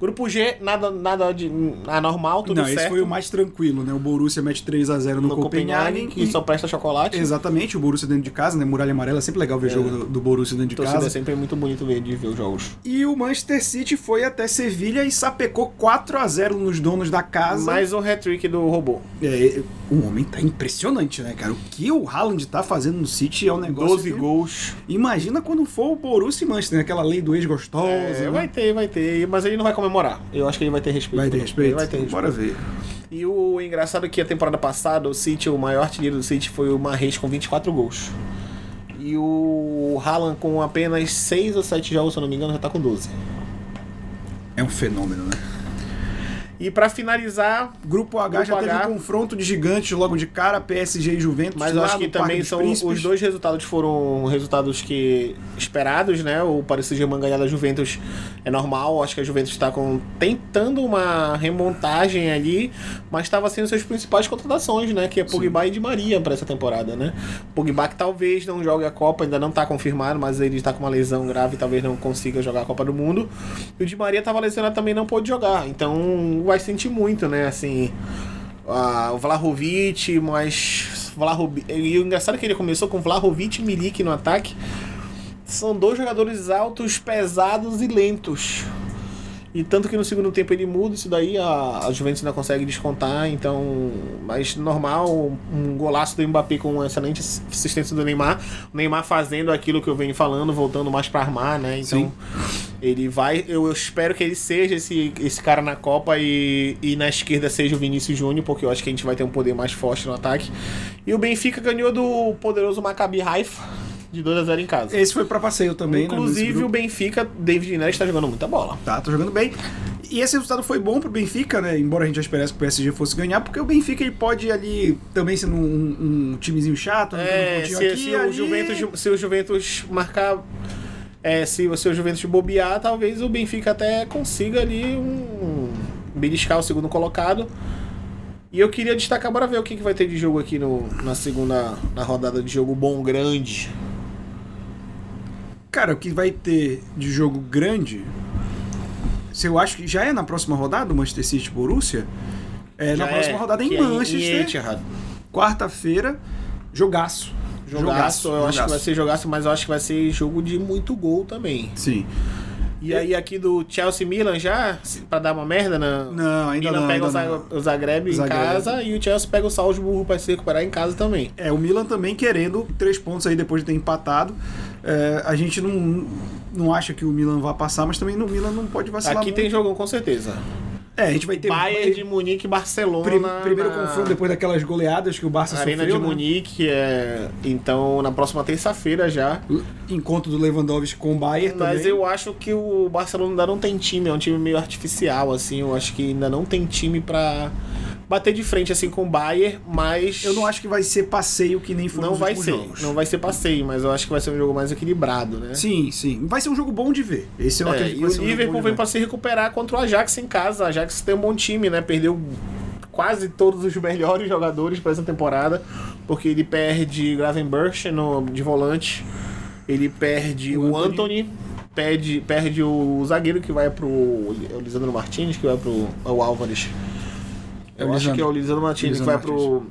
Grupo G, nada, nada de anormal, tudo Não, certo. esse foi o mais tranquilo, né? O Borussia mete 3 a 0 no, no Copenhagen. Copenhagen, que só presta chocolate. Exatamente, o Borussia dentro de casa, né? Muralha Amarela, é sempre legal ver jogo do, do Borussia dentro de Torcida casa. é sempre muito bonito ver, de ver os jogos. E o Manchester City foi até Sevilha e sapecou 4 a 0 nos donos da casa. Mais o hat-trick do robô. É, o homem tá impressionante, né, cara? O que o Haaland tá fazendo no City é um negócio. 12 que- gols. Imagina quando for o Borussia e Manchester, né? aquela lei do ex-gostosa. É, né? vai ter, vai ter. Mas ele não vai comemorar. Eu acho que ele vai ter respeito. Vai ter Ele respeito? Vai ter respeito. Bora ver. E o engraçado é que a temporada passada, o City, o maior artilheiro do City foi o Mahrez com 24 gols. E o Haaland com apenas 6 ou 7 jogos, se eu não me engano, já tá com 12. É um fenômeno, né? E pra finalizar, Grupo H Grupo já teve H. um confronto de gigantes logo de cara, PSG e Juventus. mas eu acho que também são Príncipes. os dois resultados foram resultados que esperados, né? O Paris Saint-Germain ganhar da Juventus é normal, acho que a Juventus está com tentando uma remontagem ali, mas estava sendo suas principais contratações, né? Que é Pogba e Di Maria para essa temporada, né? Pogba que talvez não jogue a Copa, ainda não está confirmado, mas ele está com uma lesão grave, talvez não consiga jogar a Copa do Mundo. E o Di Maria estava lesionado também, não pôde jogar, então vai sentir muito, né? Assim, ah, o Vlahovic, mas Vlahovic, e o engraçado é que ele começou com Vlahovic e Milik no ataque. São dois jogadores altos, pesados e lentos. E tanto que no segundo tempo ele muda, isso daí a, a Juventus ainda consegue descontar, então. Mas normal, um golaço do Mbappé com uma excelente assistência do Neymar. O Neymar fazendo aquilo que eu venho falando, voltando mais pra armar, né? Então. Sim. Ele vai. Eu, eu espero que ele seja esse, esse cara na Copa e, e na esquerda seja o Vinícius Júnior, porque eu acho que a gente vai ter um poder mais forte no ataque. E o Benfica ganhou do poderoso Maccabi Haifa de 2 a 0 em casa. Esse foi pra passeio também, né? Inclusive grupo. o Benfica, David Neres está jogando muita bola. Tá, tô jogando bem. E esse resultado foi bom pro Benfica, né? Embora a gente já esperasse que o PSG fosse ganhar, porque o Benfica ele pode ali também sendo um, um timezinho chato, né? É, um se, aqui, se o ali. Juventus, se o Juventus marcar. É, se o seu Juventus bobear, talvez o Benfica até consiga ali um. beliscar o segundo colocado. E eu queria destacar, bora ver o que, que vai ter de jogo aqui no, na segunda na rodada de jogo bom grande. Cara, o que vai ter de jogo grande, se eu acho que já é na próxima rodada, o Manchester City Borussia. É na próxima rodada em é Manchester, Etihad. quarta-feira, jogaço. Jogaço, eu acho que vai ser jogaço, mas eu acho que vai ser jogo de muito gol também. Sim. E aí aqui do Chelsea Milan já, pra dar uma merda, na... Não, ainda Milan não. pega ainda o, Zag- não. o Zagreb, em Zagreb. casa e o Chelsea pega o Salzburgo pra se recuperar em casa também. É, o Milan também querendo três pontos aí depois de ter empatado. É, a gente não, não acha que o Milan vai passar, mas também no Milan não pode vacilar Aqui tem muito. jogão com certeza. É, a gente vai ter Bayern de Munique e Barcelona. prim- primeiro na- confronto depois daquelas goleadas que o Barça Arena sofreu. de né? Munique, é... então na próxima terça-feira já. Encontro do Lewandowski com o Bayern Mas também. eu acho que o Barcelona ainda não tem time, é um time meio artificial, assim. Eu acho que ainda não tem time pra bater de frente assim com o Bayern, mas. Eu não acho que vai ser passeio que nem foram não vai ser, jogos. não vai ser passeio, mas eu acho que vai ser um jogo mais equilibrado, né? Sim, sim. Vai ser um jogo bom de ver. Esse eu É, que e o um Liverpool de vem pra se recuperar contra o Ajax em casa. O Ajax tem um bom time, né? Perdeu quase todos os *laughs* melhores jogadores para essa temporada, porque ele perde Gravenberch no de volante, ele perde O o, Anthony. Anthony, perde, perde o zagueiro que vai pro é o Lisandro Martins, que vai pro é o Álvares. Eu acho que é o Lisandro Martins que vai Lisandro pro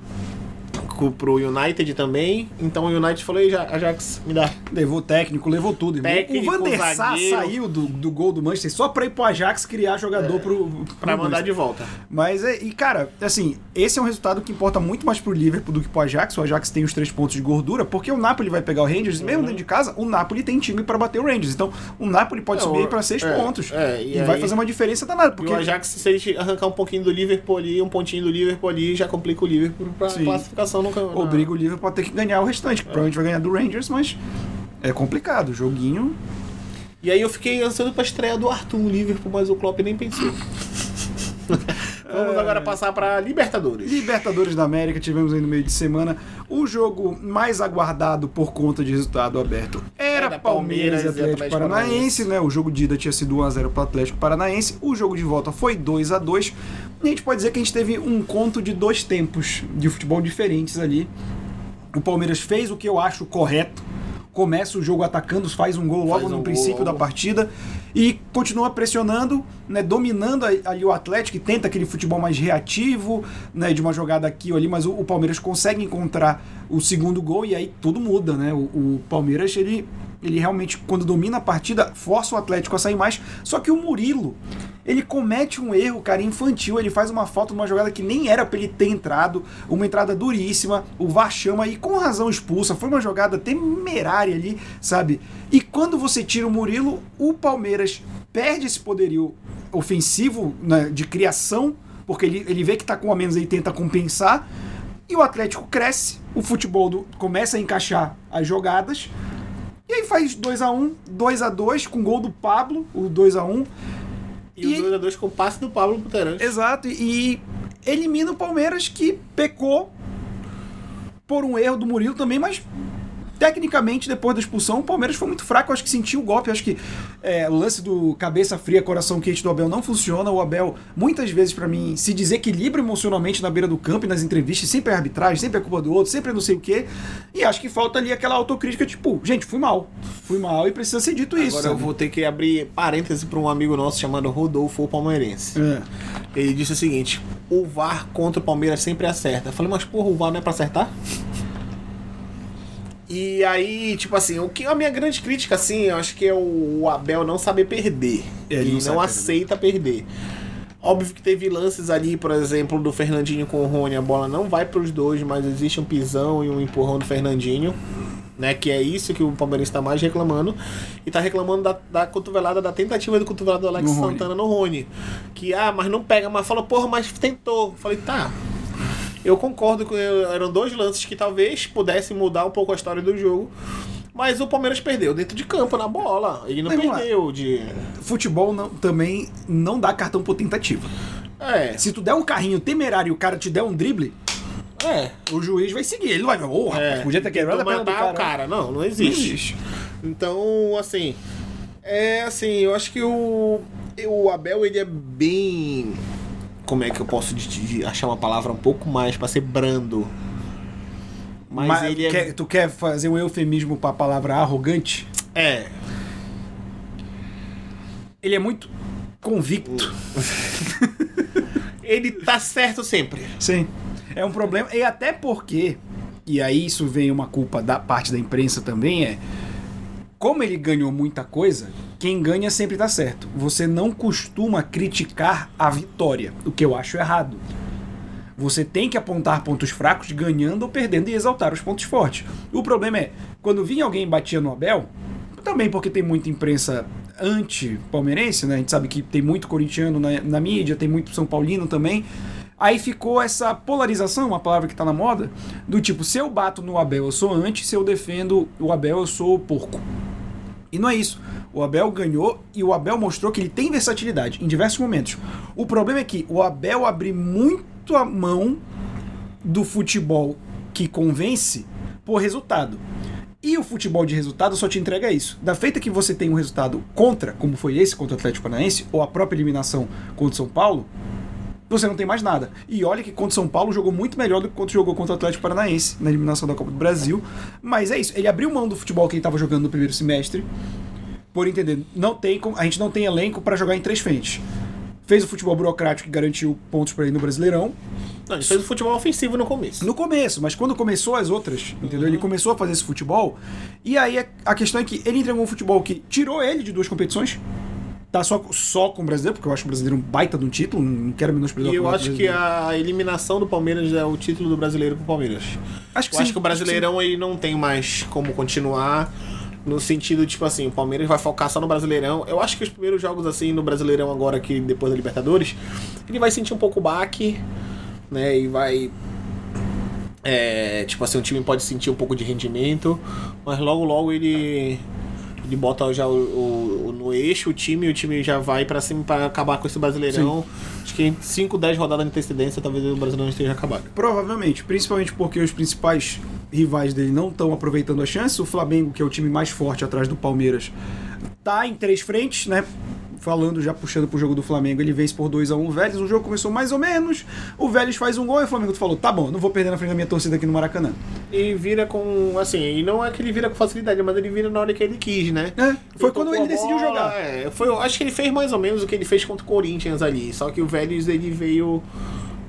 co- pro United também. Então o United falou, "Ei, Ja- Ajax, me dá. Levou técnico, levou tudo. Técnico, o Van der Sar saiu do, do gol do Manchester só pra ir pro Ajax criar jogador pro, pro É, Pra mandar Manchester. de volta. Mas, é, e cara, assim, esse é um resultado que importa muito mais pro Liverpool do que pro Ajax. O Ajax tem os três pontos de gordura, porque o Napoli vai pegar o Rangers, Uhum. mesmo dentro de casa, o Napoli tem time pra bater o Rangers. Então, o Napoli pode É, subir pra seis é, pontos. é, e e vai aí- fazer uma diferença danada. Porque Porque o Ajax, se ele arrancar um pouquinho do Liverpool ali, um pontinho do Liverpool ali, já complica o Liverpool pra Sim. classificação no campeonato. obriga o Liverpool a ter que ganhar o restante. que Provavelmente vai ganhar do Rangers, mas é complicado. O joguinho. E aí eu fiquei ansioso pra estreia do Arthur no Liverpool, mas o Klopp nem pensou. *laughs* Vamos agora passar pra Libertadores. Libertadores da América, tivemos aí no meio de semana o jogo mais aguardado por conta de resultado aberto. Era, Era rodada, Palmeiras e Atlético, Paranaense, né? O jogo de ida tinha sido 1x0 para o Atlético Paranaense. O jogo de volta foi 2 a 2 E a gente pode dizer que a gente teve um conto de dois tempos de futebol diferentes ali. O Palmeiras fez o que eu acho correto. Começa o jogo atacando, faz um gol logo um no gol princípio logo. da partida e continua pressionando, né, dominando ali o Atlético, que tenta aquele futebol mais reativo, né, de uma jogada aqui ou ali, mas o, o Palmeiras consegue encontrar o segundo gol e aí tudo muda, né? O, o Palmeiras ele ele realmente quando domina a partida força o Atlético a sair mais, só que o Murilo ele comete um erro, cara, infantil. Ele faz uma falta numa jogada que nem era pra ele ter entrado. Uma entrada duríssima. O VAR chama e com razão expulsa. Foi uma jogada temerária ali, sabe? E quando você tira o Murilo, o Palmeiras perde esse poderio ofensivo né, de criação, porque ele, ele vê que tá com a menos e tenta compensar. E o Atlético cresce, o futebol do- começa a encaixar as jogadas. E aí faz 2x1, 2x2 com gol do Pablo, o 2x1. E, o 2x2 com o passe do Pablo Puterante. Exato, e elimina o Palmeiras que pecou por um erro do Murilo também, mas tecnicamente depois da expulsão o Palmeiras foi muito fraco, eu acho que sentiu o golpe, eu acho que é, o lance do cabeça fria, coração quente do Abel não funciona, o Abel muitas vezes pra mim se desequilibra emocionalmente na beira do campo e nas entrevistas, sempre é arbitragem, sempre é culpa do outro, sempre é não sei o quê, e acho que falta ali aquela autocrítica tipo, gente, fui mal, fui mal e precisa ser dito isso. Agora eu sabe? vou ter que abrir parêntese para um amigo nosso chamado Rodolfo Palmeirense. É. Ele disse o seguinte: o VAR contra o Palmeiras sempre acerta. Eu falei, mas porra, o VAR não é pra acertar? E aí, tipo assim, o que a minha grande crítica, assim, eu acho que é o, Abel não saber perder. Ele ele não não, sabe perder. aceita perder. Óbvio que teve lances ali, por exemplo, do Fernandinho com o Rony, a bola não vai pros dois, mas existe um pisão e um empurrão do Fernandinho. Né, que é isso que o Palmeiras está mais reclamando. E tá reclamando da, da cotovelada, da tentativa do cotovelado do Alex No Rony. Santana no Rony. Que, ah, mas não pega, mas fala, porra, mas tentou. Eu Falei, tá. Eu concordo com. Eram dois lances que talvez pudessem mudar um pouco a história do jogo. Mas o Palmeiras perdeu dentro de campo, na bola. Ele não Mas perdeu de. Futebol não- também não dá cartão por tentativa. É. Se tu der um carrinho temerário e o cara te der um drible, É. o juiz vai seguir. Ele não vai ver, ô, rapaz, É, podia ter quebrado a perna cara. o cara. Não, não Não existe. existe. Então, assim. É assim, eu acho que o. O Abel, ele é bem. Como é que eu posso de- de achar uma palavra um pouco mais pra ser brando? Mas, Mas ele é. quer- tu quer fazer um eufemismo pra palavra arrogante? É. Ele é muito convicto. Ele tá certo sempre. Sim. É um problema. E até porque, e aí isso vem uma culpa da parte da imprensa também, é. Como ele ganhou muita coisa, quem ganha sempre tá certo. Você não costuma criticar a vitória, o que eu acho errado. Você tem que apontar pontos fracos ganhando ou perdendo e exaltar os pontos fortes. O problema é, quando vinha alguém e batia no Abel, também porque tem muita imprensa anti-palmeirense, né? A gente sabe que tem muito corintiano na, na mídia, tem muito São Paulino também. Aí ficou essa polarização, uma palavra que tá na moda, do tipo, se eu bato no Abel, eu sou anti, se eu defendo o Abel, eu sou porco. E não é isso. O Abel ganhou e o Abel mostrou que ele tem versatilidade em diversos momentos. O problema é que o Abel abre muito a mão do futebol que convence por resultado. E o futebol de resultado só te entrega isso. Da feita que você tem um resultado contra, como foi esse contra o Atlético Paranaense, ou a própria eliminação contra o São Paulo, você não tem mais nada. E olha que contra o São Paulo jogou muito melhor do que quando jogou contra o Atlético Paranaense na eliminação da Copa do Brasil. Mas é isso, ele abriu mão do futebol que ele estava jogando no primeiro semestre. Por entender, não tem, a gente não tem elenco para jogar em três frentes. Fez o futebol burocrático que garantiu pontos para ele no Brasileirão. Não, ele fez o futebol ofensivo no começo. No começo, mas quando começou as outras, entendeu? Ele começou a fazer esse futebol. E aí a questão é que ele entregou um futebol que tirou ele de duas competições. Tá só, só com o brasileiro, porque eu acho o brasileiro um baita de um título, não quero menosprezar E o eu campeonato acho que a eliminação do Palmeiras é o título do brasileiro pro Palmeiras. Acho que Eu sim, acho que o Brasileirão ele não tem mais como continuar. No sentido, tipo assim, o Palmeiras vai focar só no Brasileirão. Eu acho que os primeiros jogos, assim, no Brasileirão agora, que depois da Libertadores, ele vai sentir um pouco o baque, né? E vai. É, tipo assim, o time pode sentir um pouco de rendimento, mas logo logo ele. Ele bota já o, o- no eixo o time, o time já vai pra cima pra acabar com esse Brasileirão. Acho que em 5, 10 rodadas de antecedência, talvez o Brasileirão esteja acabado. Provavelmente, principalmente porque os principais rivais dele não estão aproveitando a chance. O Flamengo, que é o time mais forte atrás do Palmeiras, tá em três frentes, né? Falando, já puxando pro jogo do Flamengo, ele vence por 2 a 1 um, o Vélez. O jogo começou mais ou menos. O Vélez faz um gol e o Flamengo falou: tá bom, não vou perder na frente da minha torcida aqui no Maracanã. E vira com. Assim, e não é que ele vira com facilidade, mas ele vira na hora que ele quis, né? É, foi Ele quando ele decidiu bola, jogar. É, foi, acho que ele fez mais ou menos o que ele fez contra o Corinthians ali. Só que o Vélez ele veio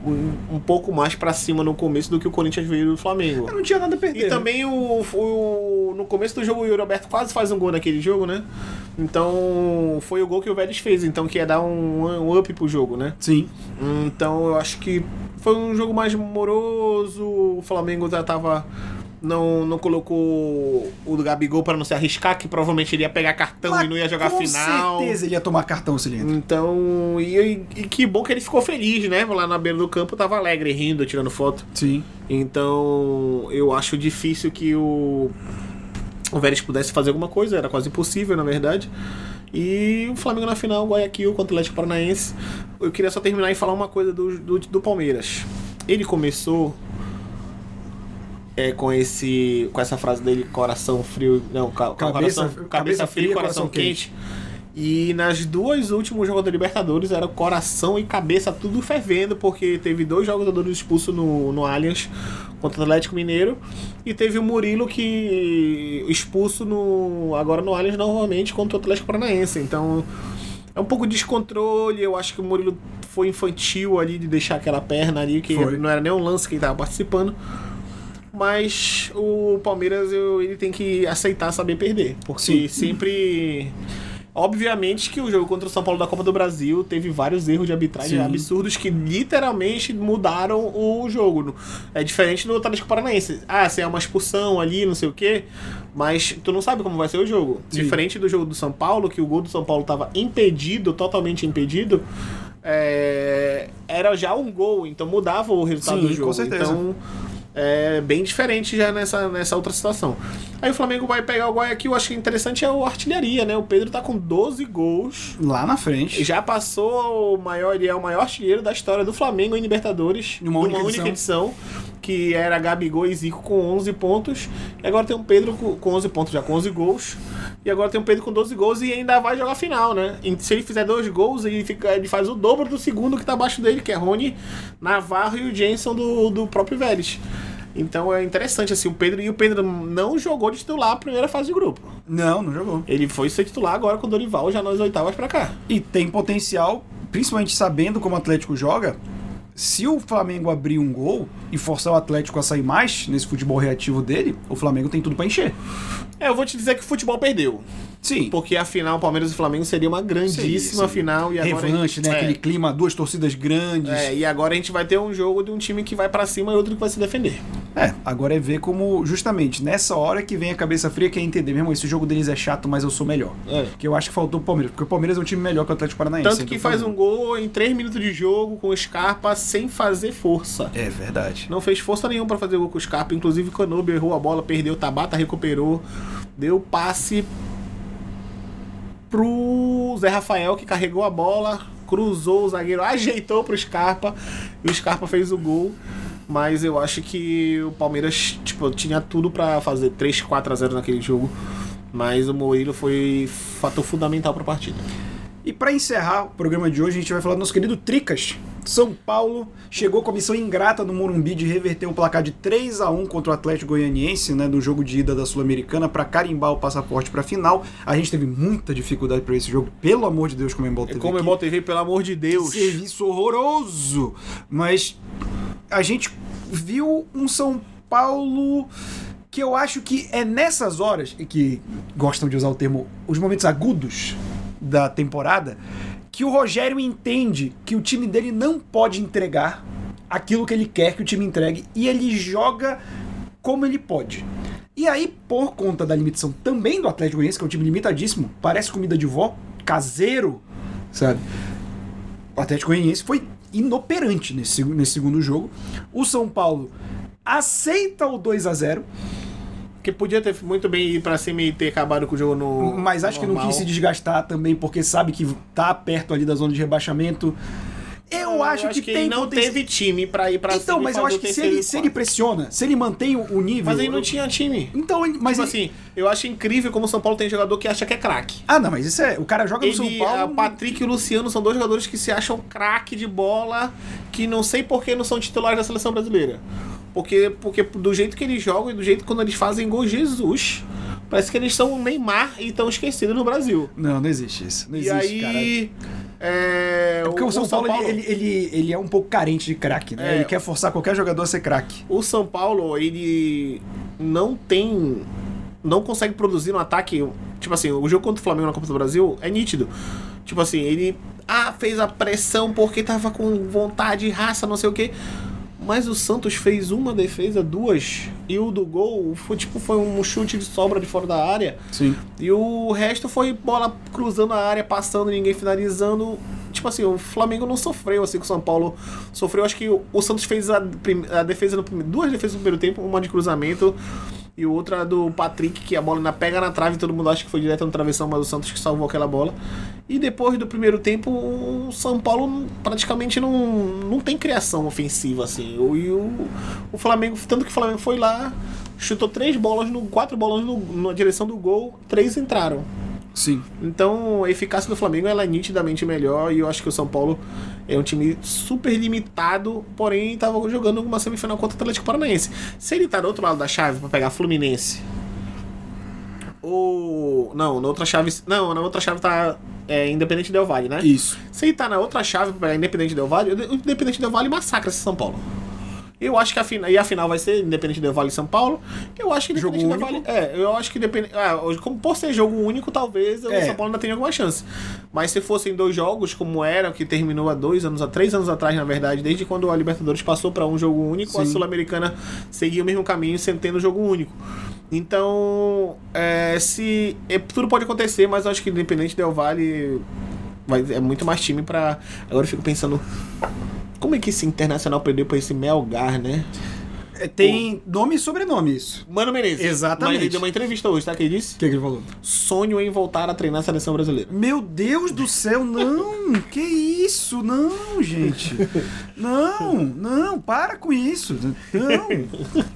um, um pouco mais pra cima no começo do que o Corinthians veio do Flamengo. Eu não tinha nada a perder. E também o, o- no começo do jogo o Yuri Alberto quase faz um gol naquele jogo, né? Então foi o gol que o Vélez fez, então que ia dar um, um up pro jogo, né? Sim. Então eu acho que foi um jogo mais moroso. O Flamengo já tava. Não, não colocou o do Gabigol para não se arriscar, que provavelmente ele ia pegar cartão Mas e não ia jogar com final. certeza ele ia tomar cartão se ele entra. Então, e, e- e que bom que ele ficou feliz, né? Lá na beira do campo tava alegre, rindo, tirando foto. Sim. Então, eu acho difícil que o o Vélez pudesse fazer alguma coisa, era quase impossível, na verdade. E o Flamengo na final, Guayaquil contra o Atlético Paranaense. Eu queria só terminar e falar uma coisa do, do, do Palmeiras. Ele começou é, com esse com essa frase dele, coração frio, não, ca, Cabeça- coração, cabeça cabeça fria, coração, coração quente. E nas duas últimos jogos da Libertadores era coração e cabeça tudo fervendo, porque teve dois jogadores expulsos no, no Allianz contra o Atlético Mineiro e teve o Murilo que expulso no agora no Allianz novamente contra o Atlético Paranaense. Então é um pouco de descontrole, eu acho que o Murilo foi infantil ali de deixar aquela perna ali, que Foi. não era nem um lance que ele estava participando. Mas o Palmeiras eu- ele tem que aceitar saber perder. Porque Sim. sempre. Obviamente que o jogo contra o São Paulo da Copa do Brasil teve vários erros de arbitragem Sim. absurdos que literalmente mudaram o jogo. É diferente do Atlético Paranaense. Ah, se é uma expulsão ali, não sei o quê, mas tu não sabe como vai ser o jogo. Sim. Diferente do jogo do São Paulo, que o gol do São Paulo estava impedido, totalmente impedido, é, era já um gol, então mudava o resultado Sim, do jogo. com certeza. Então é bem diferente já nessa, nessa outra situação. Aí o Flamengo vai pegar o Guayaquil, eu acho que interessante é o artilharia, né? O Pedro tá com 12 gols. Lá na frente. Já passou o maior, ele é o maior artilheiro da história do Flamengo em Libertadores. Numa única edição. Que era Gabigol e Zico com 11 pontos. E agora tem um Pedro com com 11 pontos, já com 11 gols. E agora tem um Pedro com 12 gols e ainda vai jogar final, né? E se ele fizer dois gols, ele, fica, ele faz o dobro do segundo que tá abaixo dele, que é Rony, Navarro e o Jenson do, do próprio Vélez. Então é interessante, assim, o Pedro. E o Pedro não jogou de titular a primeira fase de grupo. Não, não jogou. Ele foi ser titular agora com o Dorival, já nas oitavas pra cá. E tem potencial, principalmente sabendo como o Atlético joga. Se o Flamengo abrir um gol e forçar o Atlético a sair mais nesse futebol reativo dele, o Flamengo tem tudo pra encher. É, eu vou te dizer que o futebol perdeu. Sim. Porque a final Palmeiras e Flamengo seria uma grandíssima Seria, seria. final. E agora Revanche, né? é, Aquele clima, duas torcidas grandes. é, e agora a gente vai ter um jogo de um time que vai pra cima e outro que vai se defender. É, agora é ver como, justamente, nessa hora que vem a cabeça fria, que é entender, meu irmão, esse jogo deles é chato, mas eu sou melhor. É. Que eu acho que faltou o Palmeiras, porque o Palmeiras é um time melhor que o Atlético Paranaense. Tanto que então, faz por um gol em 3 minutos de jogo com o Scarpa sem fazer força. É verdade. Não fez força nenhuma pra fazer gol com o Scarpa. Inclusive o Canobi errou a bola, perdeu, Tabata recuperou. Deu passe pro Zé Rafael, que carregou a bola, cruzou o zagueiro, ajeitou pro Scarpa. E o Scarpa fez o gol. Mas eu acho que o Palmeiras tipo, tinha tudo pra fazer 3, 4 a 0 naquele jogo. Mas o Murilo foi fator fundamental pra partida. E pra encerrar o programa de hoje, a gente vai falar do nosso querido Tricas. São Paulo chegou com a missão ingrata no Morumbi de reverter um placar de 3 a 1 contra o Atlético Goianiense, né, no jogo de ida da Sul-Americana para carimbar o passaporte para final. A gente teve muita dificuldade para esse jogo, pelo amor de Deus, como É como é TV, pelo amor de Deus. Serviço horroroso. Mas a gente viu um São Paulo que eu acho que é nessas horas, e que gostam de usar o termo, os momentos agudos da temporada, que o Rogério entende que o time dele não pode entregar aquilo que ele quer que o time entregue e ele joga como ele pode. E aí, por conta da limitação também do Atlético Goianiense, que é um time limitadíssimo, parece comida de vó, caseiro, sabe? O Atlético Goianiense foi inoperante nesse, nesse segundo jogo. O São Paulo aceita o 2 a 0 Que podia ter muito bem ir pra cima e ter acabado com o jogo no. mas acho que não normal. quis se desgastar também, porque sabe que tá perto ali da zona de rebaixamento. Eu acho que tem ele não potenci- teve time pra ir pra Então, cima mas eu acho o que se ele, se ele pressiona, se ele mantém o, o nível. Mas ele não tinha time. Então, mas Tipo ele- assim, eu acho incrível como o São Paulo tem jogador que acha que é craque. Ah, não, mas isso é. O cara joga no Ele, São Paulo. a Patrick e o Luciano são dois jogadores que se acham craque de bola, que não sei por que não são titulares da seleção brasileira. Porque, porque do jeito que eles jogam e do jeito quando eles fazem gol, Jesus. Parece que eles são o Neymar e estão esquecidos no Brasil. Não, não existe isso. Não e existe, cara. aí. É, É porque o, São, Paulo, Ele, ele, ele, ele é um pouco carente de craque, né? É. Ele quer forçar qualquer jogador a ser craque. O São Paulo, ele não tem. Não consegue produzir no ataque. Tipo assim, o jogo contra o Flamengo na Copa do Brasil é nítido. Tipo assim, ele. Ah, fez a pressão porque tava com vontade, raça, não sei o quê. Mas o Santos fez uma defesa, duas. E o do gol foi tipo foi um chute de sobra de fora da área. Sim. E o resto foi bola cruzando a área, passando, ninguém finalizando. Tipo assim, o Flamengo não sofreu assim que o São Paulo sofreu. Acho que o, Santos fez a, a defesa no. Duas defesas no primeiro tempo, uma de cruzamento e outra do Patrick, que a bola ainda pega na trave, todo mundo acha que foi direto no travessão, mas o Santos que salvou aquela bola. E depois do primeiro tempo, o São Paulo praticamente não, não tem criação ofensiva, assim. O, e o, o Flamengo, tanto que o Flamengo foi lá, chutou três bolas, no, quatro bolas no- na direção do gol, três entraram. Sim. Então, a eficácia do Flamengo ela é nitidamente melhor e eu acho que o São Paulo é um time super limitado, porém estava jogando uma semifinal contra o Atlético Paranaense. Se ele tá do outro lado da chave para pegar Fluminense ou não, na outra chave, não, na outra chave tá é, Independente Del Valle, né? Isso. Se ele tá na outra chave pra pegar Independente Del Valle, o Independente Del Valle massacra esse São Paulo. Eu acho que a final, e a final vai ser Independente Del Valle e São Paulo. Eu acho que Jogo Independente Del único? Valle. É, eu acho que Independente. Ah, como por ser jogo único, talvez É. o São Paulo ainda tenha alguma chance. Mas se fossem dois jogos, como era, que terminou há dois anos, há três anos atrás, na verdade, desde quando a Libertadores passou pra um jogo único, a Sim. Sul-Americana seguia o mesmo caminho, sem tendo jogo único. Então, é, se. é, tudo pode acontecer, mas eu acho que Independente Del Valle vai, é muito mais time pra. Agora eu fico pensando. Como é que esse internacional perdeu pra esse Melgar, né? É, Tem nome e sobrenome isso. Mano Menezes. Exatamente. Mas ele deu uma entrevista hoje, tá? Que ele disse? O que, que ele falou? Sonho em voltar a treinar a seleção brasileira. Meu Deus do céu, não! que isso? Não, gente! *laughs* Não, não, para com isso! Não!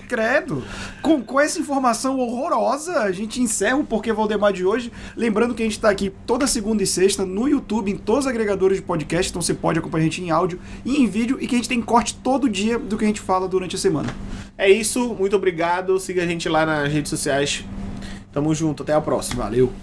Credo! Com, com essa informação horrorosa, a gente encerra o Porquê Valdemar de hoje. Lembrando que a gente tá aqui toda segunda e sexta no YouTube, em todos os agregadores de podcast, então você pode acompanhar a gente em áudio e em vídeo, e que a gente tem corte todo dia do que a gente fala durante a semana. É isso, muito obrigado. Siga a gente lá nas redes sociais. Tamo junto, até a próxima. Valeu!